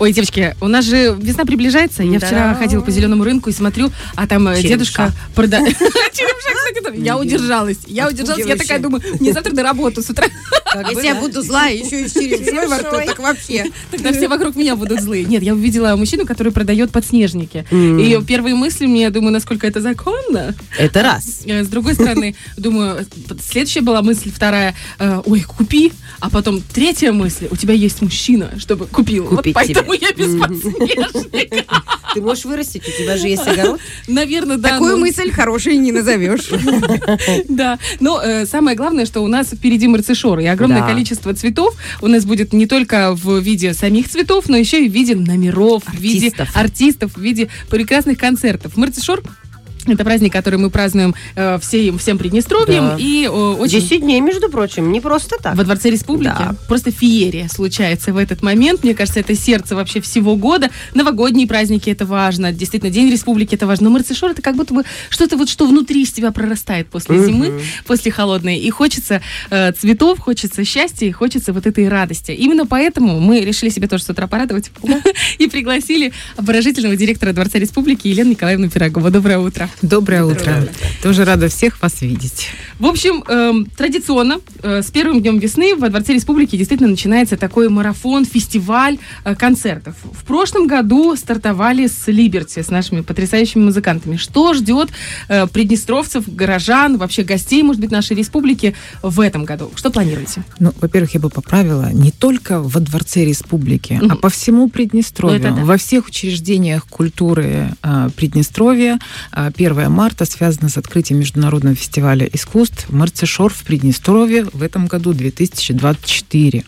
Ой, девочки, у нас же весна приближается. Я Да. вчера ходила по зеленому рынку и смотрю, а там э, Черемша. дедушка продает. Я удержалась. Я удержалась. Я такая думаю, мне завтра на работу с утра. Если я буду злая, еще и с черемшой во рту, так вообще. Тогда все вокруг меня будут злые. Нет, я увидела мужчину, который продает подснежники. И первые мысли мне, я думаю, насколько это законно. Это раз. Э, С другой стороны, думаю, следующая была мысль, вторая, э, ой, купи, а потом третья мысль, у тебя есть мужчина, чтобы купил. Вот поэтому я без подснежника. Ты можешь вырастить, у тебя же есть огород. Наверное, да. Такую мысль хорошей не назовешь. Да, но э, самое главное, что у нас впереди марцишор, и огромное Да. количество цветов у нас будет не только в виде самих цветов, но еще и в виде номеров, в виде Артистов. артистов, в виде прекрасных концертов. Марцишор это праздник, который мы празднуем э, всем, всем Приднестровьем Да. и э, очень 10 дней, между прочим, не просто так. во Дворце Республики. Да. Просто феерия случается в этот момент. Мне кажется, это сердце вообще всего года. Новогодние праздники это важно. Действительно, День Республики это важно. Но Марцишор это как будто бы что-то вот, что внутри из тебя прорастает после Мгм. зимы, после холодной. И хочется э, цветов, хочется счастья и хочется вот этой радости. Именно поэтому мы решили себе тоже с утра порадовать и пригласили обворожительного директора Дворца Республики Елену Николаевну Пирогову. Доброе утро. Доброе утро. Тоже рада всех вас видеть. В общем, эм, традиционно э, с первым днем весны во Дворце Республики действительно начинается такой марафон, фестиваль э, концертов. В прошлом году стартовали с Либерти, с нашими потрясающими музыкантами. Что ждет э, приднестровцев, горожан, вообще гостей, может быть, нашей республики в этом году? Что планируете? Ну, во-первых, я бы поправила, не только во Дворце Республики, а Мгм. по всему Приднестровью. Ну, да. Во всех учреждениях культуры а, Приднестровья а, 1 марта связано с открытием Международного фестиваля искусств «Марцишор» в Приднестровье в этом году 2024.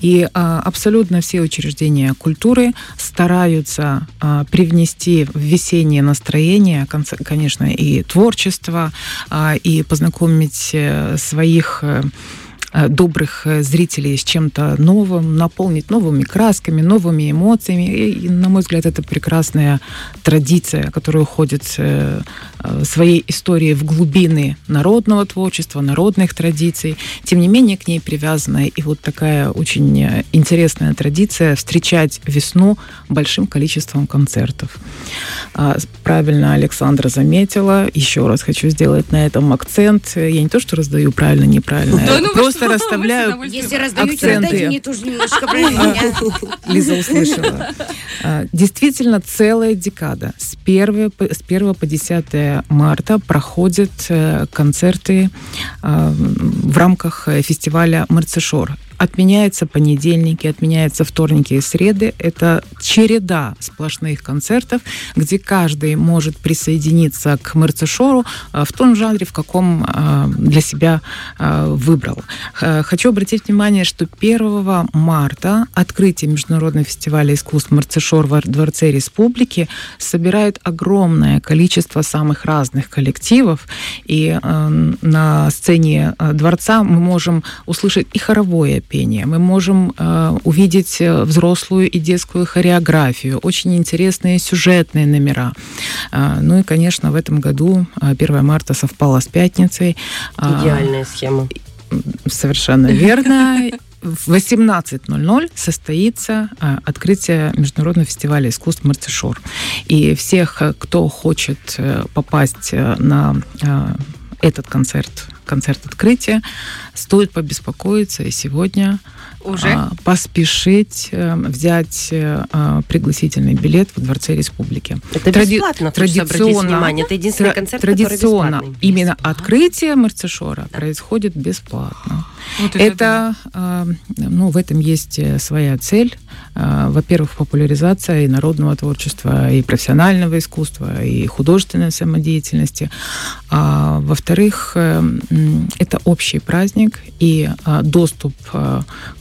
И а, абсолютно все учреждения культуры стараются а, привнести в весеннее настроение, конечно, и творчество, а, и познакомить э, своих э, добрых э, зрителей с чем-то новым, наполнить новыми красками, новыми эмоциями. И, на мой взгляд, это прекрасная традиция, которая уходит э, э, своей историей в глубины народного творчества, народных традиций. Тем не менее, к ней привязана и вот такая очень э, интересная традиция встречать весну большим количеством концертов. А, Правильно Александра заметила. Еще раз хочу сделать на этом акцент. Я не то, что раздаю правильно, неправильно. Да я ну просто что, расставляю. Если раздаете, Акценты. мне тоже немножко. Лиза услышала. А, Действительно, целая декада. С 1 по, с 1 по 10 марта проходят э, концерты а, в рамках э, фестиваля «Марцишор». Отменяются понедельники, отменяются вторники и среды. Это череда сплошных концертов, где каждый может присоединиться к Марцишору а, в том жанре, в каком а, для себя а, выбрал. Хочу обратить внимание, что 1 марта открытие Международного фестиваля искусств «Марцишор» в Дворце Республики собирает огромное количество самых разных коллективов. И э, на сцене э, дворца мы можем услышать и хоровое пение, мы можем э, увидеть э, взрослую и детскую хореографию, очень интересные сюжетные номера. А, Ну и, конечно, в этом году а, 1 марта совпало с пятницей. А, Идеальная схема. Совершенно верно. В 18.00 состоится а, открытие Международного фестиваля искусств «Марцишор». И всех, кто хочет э, попасть э, на этот концерт, концерт открытия, стоит побеспокоиться и сегодня Уже? а, поспешить э, взять э, а, пригласительный билет в Дворце Республики. Это Тради- бесплатно, традиционно- внимание. Это единственный концерт, который Традиционно бесплатный. именно открытие Марцишора происходит бесплатно. Вот Это, э, ну, в этом есть э, своя цель. Э, Во-первых, популяризация и народного творчества, и профессионального искусства, и художественной самодеятельности. А во-вторых, э, это общий праздник, и э, доступ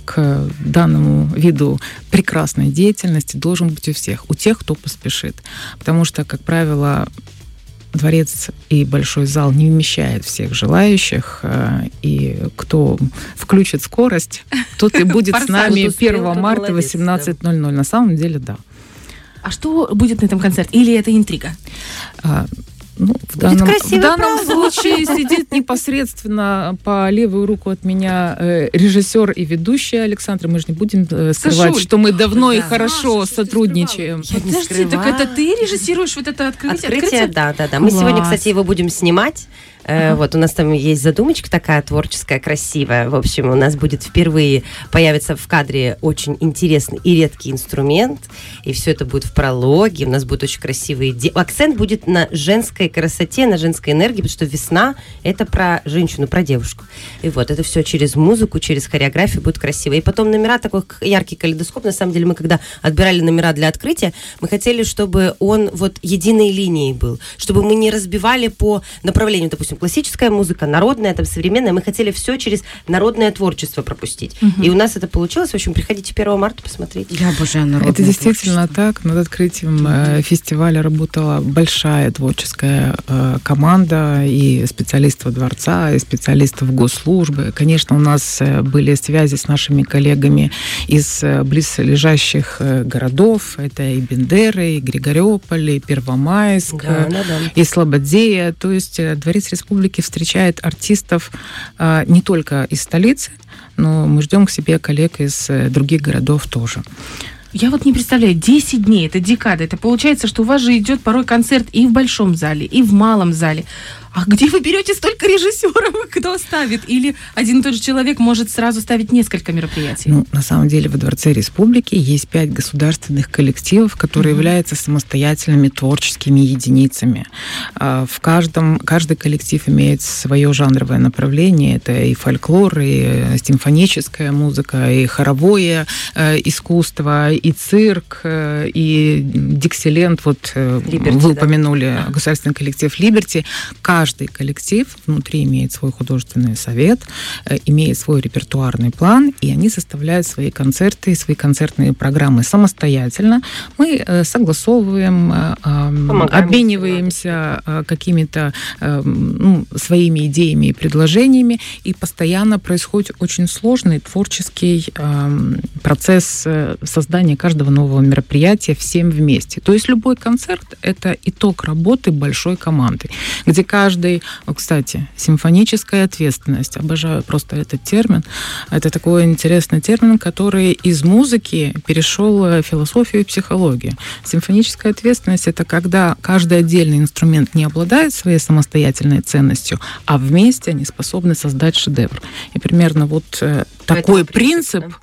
к данному виду прекрасной деятельности должен быть у всех, у тех, кто поспешит. Потому что, как правило, дворец и большой зал не вмещает всех желающих, э, и кто включит скорость, тот и будет с нами Кто успел, 1 тот марта молодец, 18.00. На самом деле, да. А что будет на этом концерте? Или это интрига? А, Ну, в данном, в данном случае сидит непосредственно по левую руку от меня э, режиссер и ведущий Александр. Мы же не будем э, скрывать, Сашуль. что мы давно и Да. хорошо Саша, что ты сотрудничаем. Я Подожди, так это ты режиссируешь вот это открытие? Открытие, да, да, да. Мы Класс. сегодня, кстати, его будем снимать. Э, Вот у нас там есть задумочка такая творческая, красивая. В общем, у нас будет впервые появится в кадре очень интересный и редкий инструмент, и все это будет в прологе. У нас будут очень красивые. де- Акцент будет на женской красоте, на женской энергии, потому что весна это про женщину, про девушку. И вот это все через музыку, через хореографию будет красиво. И потом номера такой яркий калейдоскоп. На самом деле мы когда отбирали номера для открытия, мы хотели, чтобы он вот единой линией был, чтобы мы не разбивали по направлению, допустим, классическая музыка, народная, там современная. Мы хотели все через народное творчество пропустить. И у нас это получилось. В общем, приходите 1 марта посмотреть. Я обожаю народное Это действительно творчество. так. Над открытием э, фестиваля работала большая творческая э, команда и специалистов дворца, и специалистов госслужбы. Конечно, у нас э, были связи с нашими коллегами из э, близлежащих э, городов. Это и Бендеры, и Григориополь, и Первомайск, Да, да, да. и Слободея. То есть э, Дворец Республики встречает артистов э, не только из столицы, но мы ждем к себе коллег из э, других городов тоже. Я вот не представляю, 10 дней, это декада. Это получается, что у вас же идет порой концерт и в большом зале, и в малом зале. А где вы берете столько режиссеров, кто ставит? Или один и тот же человек может сразу ставить несколько мероприятий? Ну, на самом деле во Дворце Республики есть пять государственных коллективов, которые являются самостоятельными творческими единицами. А, В каждом, каждый коллектив имеет свое жанровое направление. Это и фольклор, и э, симфоническая музыка, и хоровое э, искусство, и цирк, э, и диксиленд. Вот Liberty, вы да. упомянули государственный коллектив Либерти. Каждый коллектив внутри имеет свой художественный совет, э, имеет свой репертуарный план, и они составляют свои концерты, свои концертные программы самостоятельно. Мы э, согласовываем, э, эм, Помогаем, обмениваемся какими-то э, ну, своими идеями и предложениями, и постоянно происходит очень сложный творческий эм, процесс создания каждого нового мероприятия всем вместе. То есть любой концерт — это итог работы большой команды, где каждый, о, кстати, симфоническая ответственность, обожаю просто этот термин, это такой интересный термин, который из музыки перешел в философию и психологию. Симфоническая ответственность — это когда каждый отдельный инструмент не обладает своей самостоятельной ценностью, а вместе они способны создать шедевр. И примерно вот э, такой принцип, принцип, да?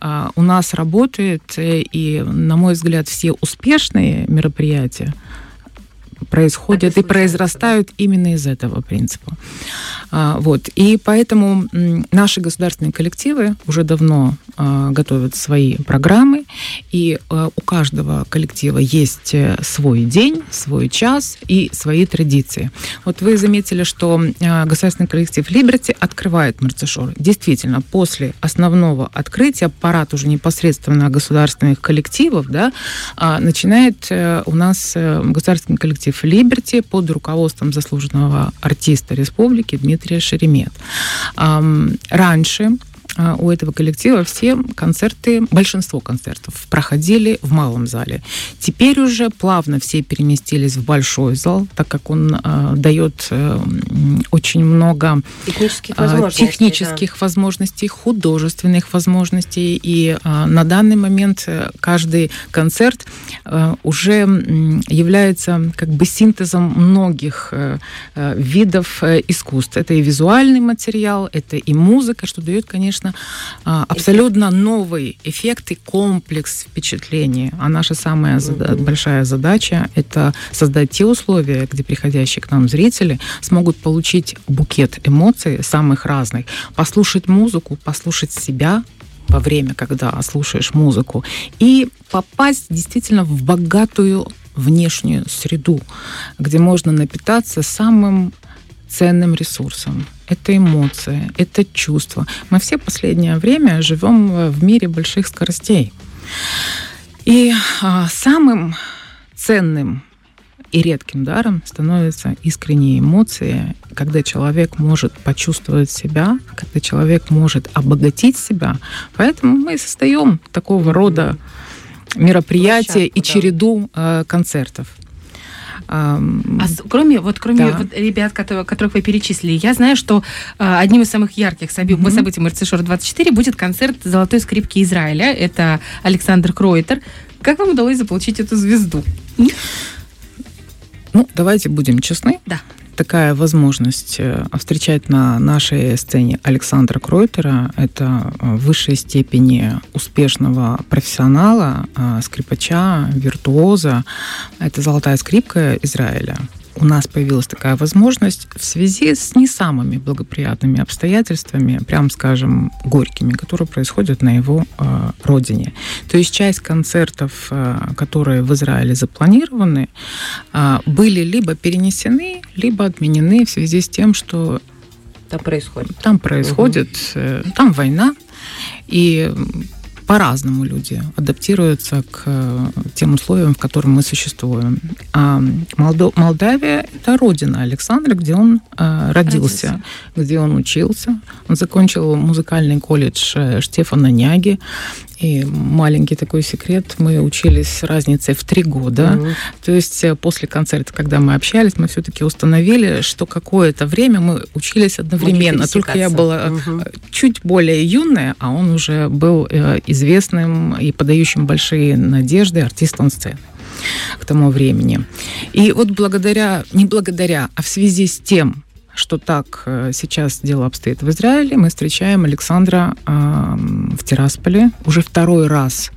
а, у нас работает, э, и, на мой взгляд, все успешные мероприятия происходят и произрастают именно из этого принципа. А, вот. И поэтому наши государственные коллективы уже давно а, готовят свои программы, и а, у каждого коллектива есть э, свой день, свой час и свои традиции. Вот вы заметили, что государственный коллектив Liberty открывает Мерцешор. Действительно, после основного открытия парад уже непосредственно государственных коллективов да, начинает э, у нас э, государственный коллектив Liberty под руководством заслуженного артиста республики Дмитрия Шеремет. Раньше у этого коллектива все концерты, большинство концертов проходили в малом зале. Теперь уже плавно все переместились в большой зал, так как он а, дает э, очень много Технических а, возможностей. технических возможностей, художественных возможностей. И а, на данный момент э, каждый концерт э, уже является как бы синтезом многих э, э, видов э, искусств. Это и визуальный материал, это и музыка, что дает, конечно, а, абсолютно новый эффект и комплекс впечатлений. А наша самая зада- большая задача – это создать те условия, где приходящие к нам зрители смогут получить букет эмоций самых разных, послушать музыку, послушать себя во время, когда слушаешь музыку, и попасть действительно в богатую внешнюю среду, где можно напитаться самым ценным ресурсом. Это эмоции, это чувства. Мы все последнее время живем э, в мире больших скоростей. И а, самым ценным и редким даром становятся искренние эмоции, когда человек может почувствовать себя, когда человек может обогатить себя. Поэтому мы и создаем такого рода мероприятия и Площадку, да. череду э, концертов. А, кроме, вот, кроме да. вот ребят, которые, которых вы перечислили, я знаю, что а, одним из самых ярких событий, mm-hmm. событий МРЦ-24 будет концерт «Золотой скрипки Израиля». Это Александр Кройтер. Как вам удалось заполучить эту звезду? Ну, давайте будем честны. Да такая возможность э, встречать на нашей сцене Александра Кройтера. Это в высшей степени успешного профессионала, э, скрипача, виртуоза. Это золотая скрипка Израиля у нас появилась такая возможность в связи с не самыми благоприятными обстоятельствами, прям скажем, горькими, которые происходят на его э, родине. То есть часть концертов, э, которые в Израиле запланированы, э, были либо перенесены, либо отменены в связи с тем, что там происходит. Там происходит, угу. там война, и по-разному люди адаптируются к э, тем условиям, в которых мы существуем. А Молдо- Молдавия – это родина Александра, где он э, родился, родился, где он учился. Он закончил музыкальный колледж э, Штефана Няги. И маленький такой секрет, мы учились с разницей в три года. Mm-hmm. То есть э, после концерта, когда мы общались, мы все-таки установили, что какое-то время мы учились одновременно. Только я была mm-hmm. чуть более юная, а он уже был э, известным и подающим большие надежды артистом сцены к тому времени. И вот благодаря, не благодаря, а в связи с тем, что так э, сейчас дело обстоит в Израиле, мы встречаем Александра э, в Тирасполе уже второй раз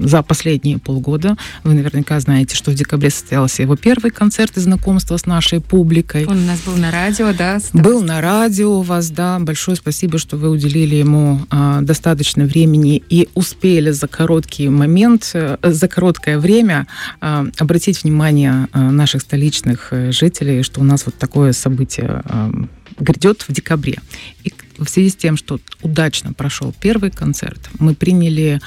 за последние полгода. Вы наверняка знаете, что в декабре состоялся его первый концерт и знакомство с нашей публикой. Он у нас был на радио, да? Был на радио у вас, да. Большое спасибо, что вы уделили ему э, достаточно времени и успели за короткий момент, э, за короткое время э, обратить внимание э, наших столичных э, жителей, что у нас вот такое событие эм, грядет в декабре. И в связи с тем, что удачно прошел первый концерт, мы приняли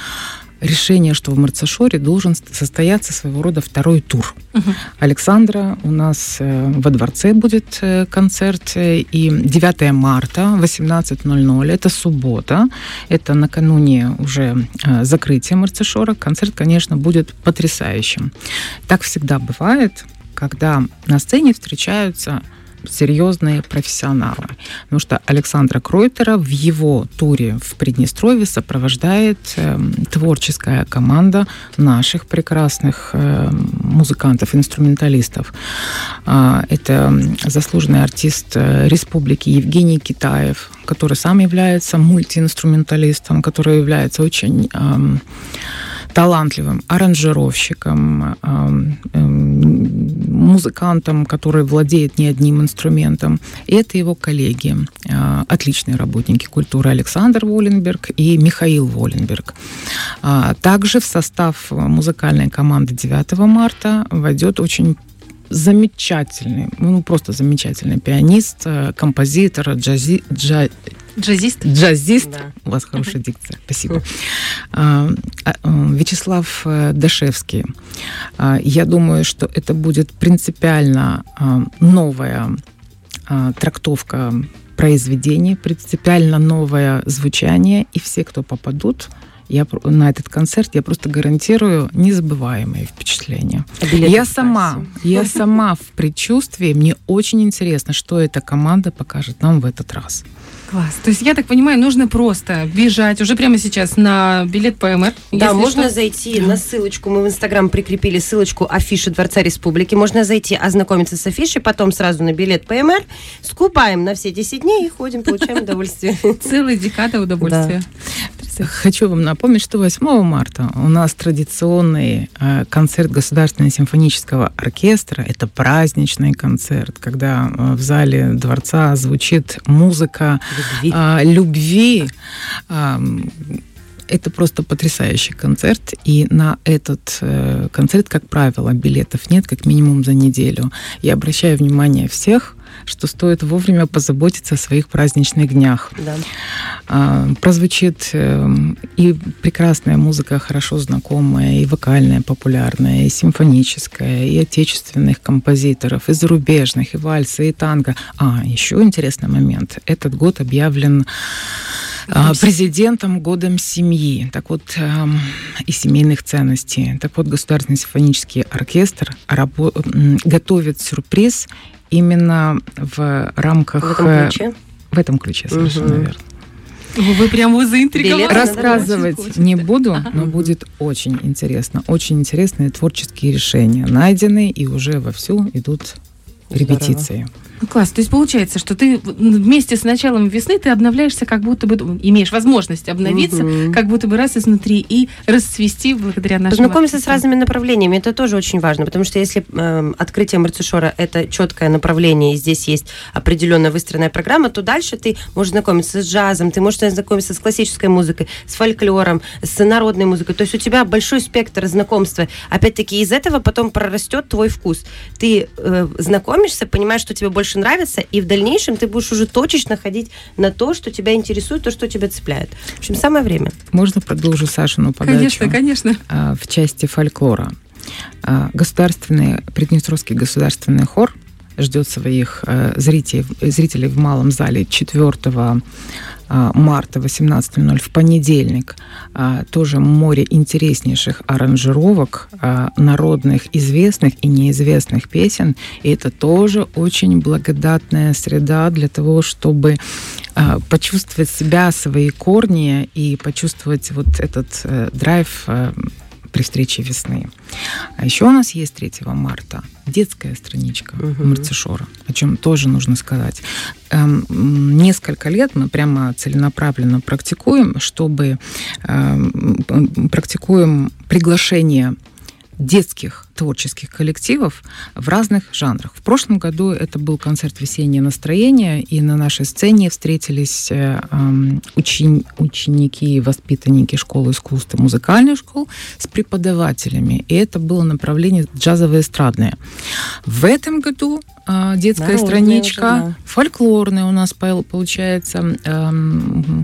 решение, что в Марцашоре должен состояться своего рода второй тур. Угу. Александра у нас э, во дворце будет э, концерт, э, и 9 марта, 18.00, это суббота, это накануне уже закрытия Марцашора. Концерт, конечно, будет потрясающим. Так всегда бывает, когда на сцене встречаются серьезные профессионалы. Потому что Александра Кройтера в его туре в Приднестровье сопровождает э, творческая команда наших прекрасных э, музыкантов, инструменталистов. Э, это заслуженный артист э, республики Евгений Китаев, который сам является мультиинструменталистом, который является очень... Э, талантливым аранжировщиком, музыкантом, который владеет не одним инструментом. Это его коллеги, а, отличные работники культуры Александр Воленберг и Михаил Воленберг. А, также в состав музыкальной команды 9 марта войдет очень замечательный, ну просто замечательный пианист, э, композитор, джази, джа, Джазист? Джазист. Да. У вас хорошая дикция. Спасибо. Uh, Вячеслав э, Дашевский. Uh, я думаю, что это будет принципиально новая трактовка произведения, принципиально новое звучание, и все, кто попадут, я на этот концерт я просто гарантирую незабываемые впечатления. А я сама, я сама в предчувствии, мне очень интересно, что эта команда покажет нам в этот раз. Класс. То есть, я так понимаю, нужно просто бежать уже прямо сейчас на билет ПМР. Да, можно что... зайти на ссылочку. Мы в Инстаграм прикрепили ссылочку афиши Дворца Республики. Можно зайти, ознакомиться с афишей, потом сразу на билет ПМР, скупаем на все 10 дней и ходим, получаем удовольствие. Целая декада удовольствия. Хочу вам напомнить, что 8 марта у нас традиционный э, концерт Государственного симфонического оркестра. Это праздничный концерт, когда э, в зале дворца звучит музыка любви. А, любви. А, это просто потрясающий концерт, и на этот э, концерт, как правило, билетов нет, как минимум за неделю. Я обращаю внимание всех что стоит вовремя позаботиться о своих праздничных днях. Да. А, прозвучит э, и прекрасная музыка, хорошо знакомая, и вокальная, популярная, и симфоническая, и отечественных композиторов, и зарубежных, и вальса, и танго. А, еще интересный момент. Этот год объявлен а, президентом годом семьи, так вот эм, и семейных ценностей. Так вот, Государственный симфонический оркестр рабо- готовит сюрприз именно в рамках В этом э, ключе. в этом ключе совершенно Мгм. верно. Вы прям вы заинтриговали. Рассказывать Очень не буду, Ага. но будет очень интересно. Очень интересные творческие решения найдены и уже вовсю идут репетиции. Ну, класс. То есть получается, что ты вместе с началом весны ты обновляешься, как будто бы имеешь возможность обновиться, Мгм. как будто бы раз изнутри и расцвести благодаря нашему Познакомиться с разными направлениями, это тоже очень важно, потому что если эм, открытие Марцишора это четкое направление, и здесь есть определенно выстроенная программа, то дальше ты можешь знакомиться с джазом, ты можешь знакомиться с классической музыкой, с фольклором, с народной музыкой. То есть у тебя большой спектр знакомства. Опять-таки из этого потом прорастет твой вкус. Ты э, знакомишься, понимаешь, что тебе больше нравится, и в дальнейшем ты будешь уже точечно ходить на то, что тебя интересует, то, что тебя цепляет. В общем, самое время. Можно продолжу Сашину подачу? Конечно, конечно. а, в части фольклора. А, Государственный, Приднестровский государственный хор ждет своих э, зрителей, зрителей в малом зале 4 а, марта 18.00 в понедельник. А, Тоже море интереснейших аранжировок а, народных, известных и неизвестных песен. И это тоже очень благодатная среда для того, чтобы а, почувствовать себя, свои корни и почувствовать вот этот э, драйв э, при встрече весны. А еще у нас есть 3 марта детская страничка Мгм. Марцишора, о чем тоже нужно сказать. Эм, несколько лет мы прямо целенаправленно практикуем, чтобы эм, практикуем приглашение детских творческих коллективов в разных жанрах. В прошлом году это был концерт «Весеннее настроение», и на нашей сцене встретились э, учени- ученики и воспитанники школы искусств и музыкальных школ с преподавателями. И это было направление джазово-эстрадное. В этом году э, детская Народное страничка, уже, да. фольклорный у нас пол- получается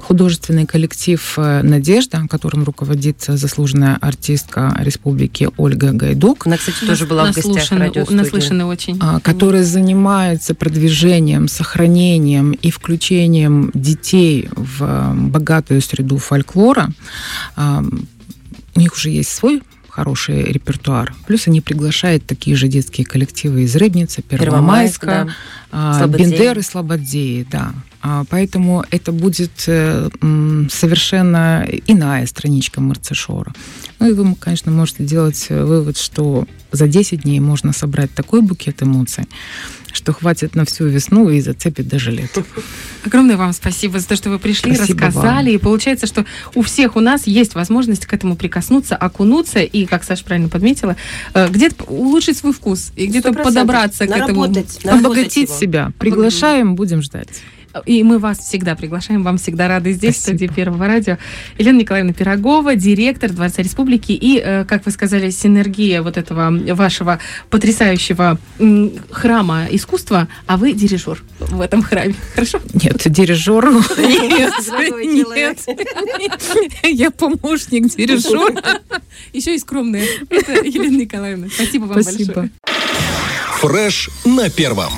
художественный коллектив э, «Надежда», которым руководит заслуженная артистка республики Ольга Гайдук. Она, кстати, тоже была в гостях радиостудии. Наслышаны очень. а, который занимается продвижением, сохранением и включением детей в богатую среду фольклора. А, У них уже есть свой хороший репертуар. Плюс они приглашают такие же детские коллективы из Рыбницы, Первомайск, Первомайска, да. а, Слободзеи. Бендер и Слободзеи, да. А, Поэтому это будет э, совершенно иная страничка Марцишора. Ну и вы, конечно, можете делать э, вывод, что за 10 дней можно собрать такой букет эмоций, что хватит на всю весну и зацепит даже лето. Огромное вам спасибо за то, что вы пришли, Спасибо рассказали. вам. И получается, что у всех у нас есть возможность к этому прикоснуться, окунуться и, как Саша правильно подметила, э, где-то улучшить свой вкус и где-то 100%. подобраться к этому. Наработать Обогатить его. себя. Приглашаем, будем ждать. И мы вас всегда приглашаем, вам всегда рады здесь, Спасибо. в студии Первого радио. Елена Николаевна Пирогова, директор Дворца Республики и, э, как вы сказали, синергия вот этого вашего потрясающего храма искусства, а вы дирижер в этом храме. Хорошо? Нет, дирижеру. Нет, нет. Я помощник дирижера. Еще и скромная. Это Елена Николаевна. Спасибо вам Спасибо. большое. Фреш на первом.